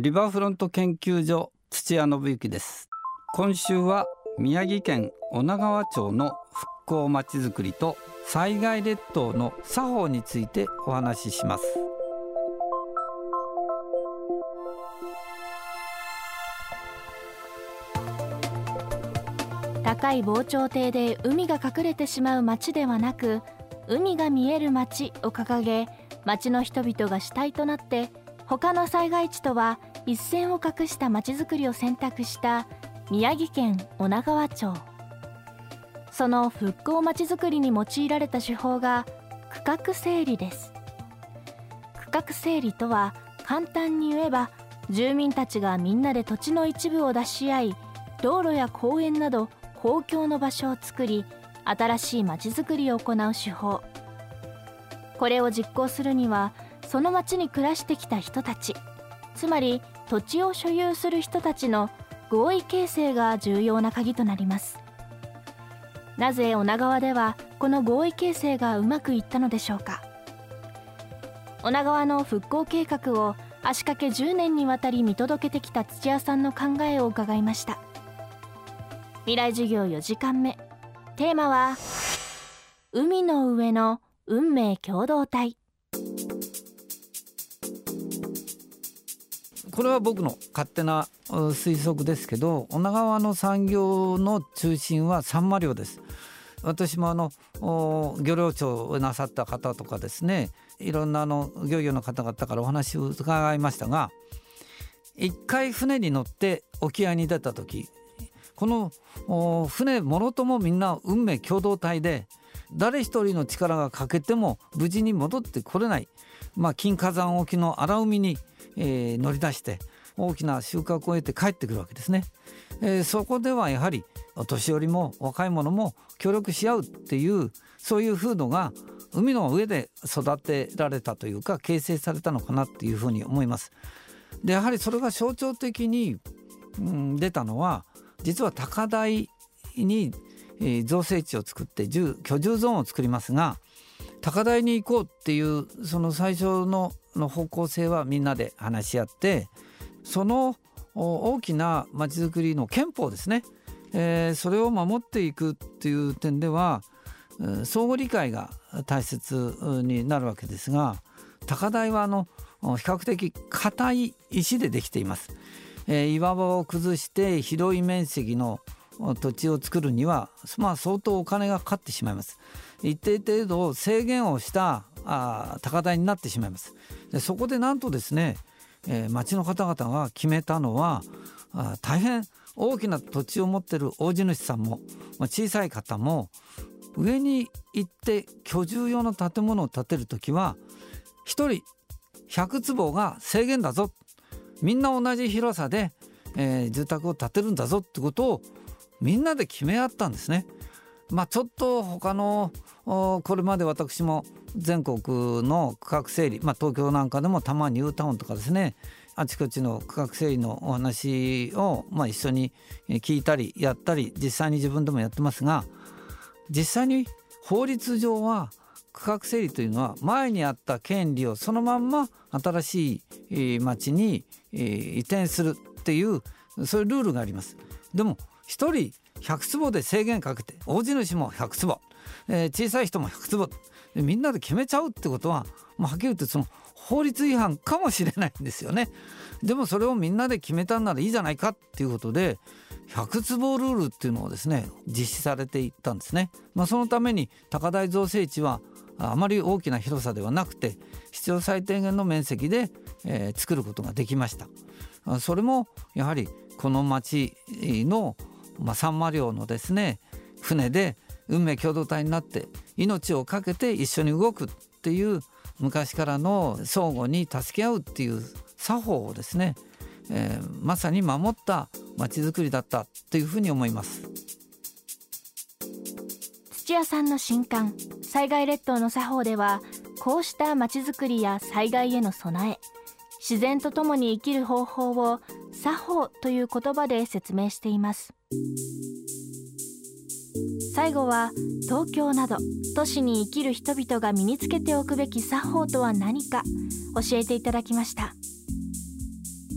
リバーフロント研究所土屋信之です。今週は宮城県女川町の復興まちづくりと災害列島の作法についてお話しします。高い防潮堤で海が隠れてしまう町ではなく海が見える町を掲げ町の人々が主体となって他の災害地とは一線を画した町づくりを選択した宮城県女川町。その復興まちづくりに用いられた手法が区画整理です。区画整理とは簡単に言えば住民たちがみんなで土地の一部を出し合い道路や公園など公共の場所を作り新しいまちづくりを行う手法。これを実行するにはその町に暮らしてきた人たち。つまり土地を所有する人たちの合意形成が重要な鍵となります。なぜ女川ではこの合意形成がうまくいったのでしょうか。女川の復興計画を足掛け10年にわたり見届けてきた土屋さんの考えを伺いました。未来授業4時間目。テーマは海の上の運命共同体。これは僕の勝手な推測ですけど女川の産業の中心はサンマ漁です。私もあの漁労長をなさった方とかですねいろんなあの漁業の方々からお話を伺いましたが一回船に乗って沖合に出た時この船もろともみんな運命共同体で誰一人の力が欠けても無事に戻ってこれない、まあ、金火山沖の荒海にえー、乗り出して大きな収穫を得て帰ってくるわけですね。えー、そこではやはりお年寄りも若い者も協力し合うっていうそういう風土が海の上で育てられたというか形成されたのかなっていうふうに思います。でやはりそれが象徴的に、うん、出たのは実は高台に、えー、造成地を作って居住ゾーンを作りますが高台に行こうっていうその最初のの方向性はみんなで話し合ってその大きなまちづくりの憲法ですね、えー、それを守っていくっていう点では相互理解が大切になるわけですが高台はあの比較的硬い石でできています、えー、岩場を崩して広い面積の土地を作るには、まあ、相当お金がかかってしまいます。一定程度制限をしたあ高台になってしまいます。でそこでなんとですね、えー、町の方々が決めたのはあ大変大きな土地を持ってる大地主さんも、まあ、小さい方も上に行って居住用の建物を建てる時は1人100坪が制限だぞ。みんな同じ広さで、えー、住宅を建てるんだぞってことをみんなで決め合ったんですね。まあ、ちょっと他のこれまで私も全国の区画整理、まあ、東京なんかでもたまに U タウンとかですねあちこちの区画整理のお話を、まあ、一緒に聞いたりやったり実際に自分でもやってますが実際に法律上は区画整理というのは前にあった権利をそのまんま新しい町に移転するっていうそういうルールがあります。でも1人100坪で制限かけて大地主も100坪、えー、小さい人も100坪みんなで決めちゃうってことは、まあ、はっきり言ってその法律違反かもしれないんですよね。でもそれをみんなで決めたんならいいじゃないかっていうことで100坪ルールっていうのをですね実施されていったんですね。まあ、そのために高台造成地はあまり大きな広さではなくて必要最低限の面積で、えー、作ることができました。それもやはりこの町のまあ、サンマ漁のですね船で運命共同体になって命を懸けて一緒に動くっていう昔からの相互に助け合うっていう作法をですね、えー、まさに守った町づくりだったというふうに思います土屋さんの新刊「災害列島の作法」ではこうした町づくりや災害への備え自然と共に生きる方法を作法という言葉で説明しています。最後は東京など都市に生きる人々が身につけておくべき作法とは何か教えていただきました。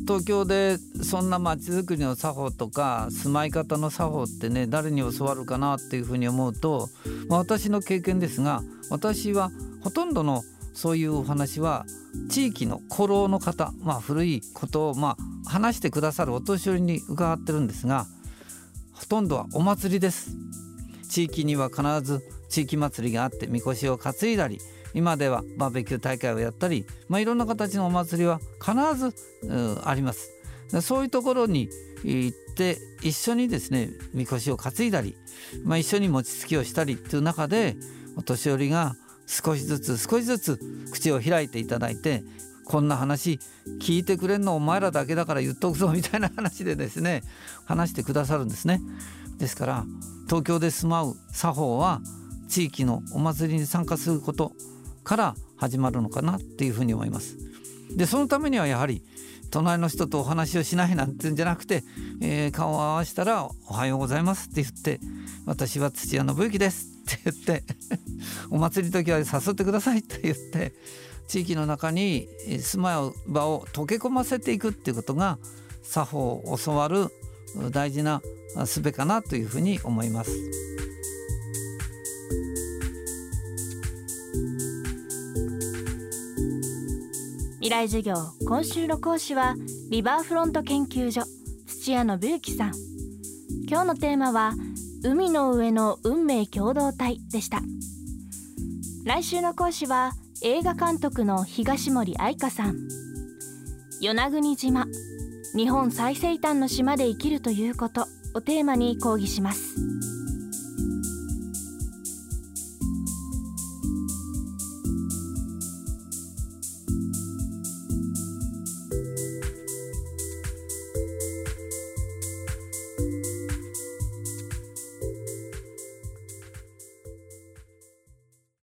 東京でそんな街づくりの作法とか住まい方の作法ってね誰に教わるかなっていうふうに思うと、まあ、私の経験ですが私はほとんどのそういうお話は地域の古老の方、まあ、古いことをまあ話してくださるお年寄りに伺ってるんですがほとんどはお祭りです。地域には必ず地域祭りがあってみこしを担いだり今ではバーベキュー大会をやったり、まあ、いろんな形のお祭りは必ず、ありますそういうところに行って一緒にですねみこしを担いだり、まあ、一緒に餅つきをしたりっていう中でお年寄りが少しずつ少しずつ口を開いていただいてこんな話聞いてくれんのお前らだけだから言っとくぞみたいな話でですね話してくださるんですね。ですから東京で住まう作法は地域のお祭りに参加することから始まるのかなっていうふうに思います。でそのためにはやはり隣の人とお話をしないなんてんじゃなくて、えー、顔を合わせたら「おはようございます」って言って「私は土屋信之です」って言って「お祭り時は誘ってください」って言って地域の中に住まう場を溶け込ませていくっていうことが作法を教わる大事な術かなというふうに思います。未来授業今週の講師はリバーフロント研究所土屋信之さん。今日のテーマは海の上の運命共同体でした。来週の講師は映画監督の東森愛香さん。与那国島日本最西端の島で生きるということをテーマに講義します。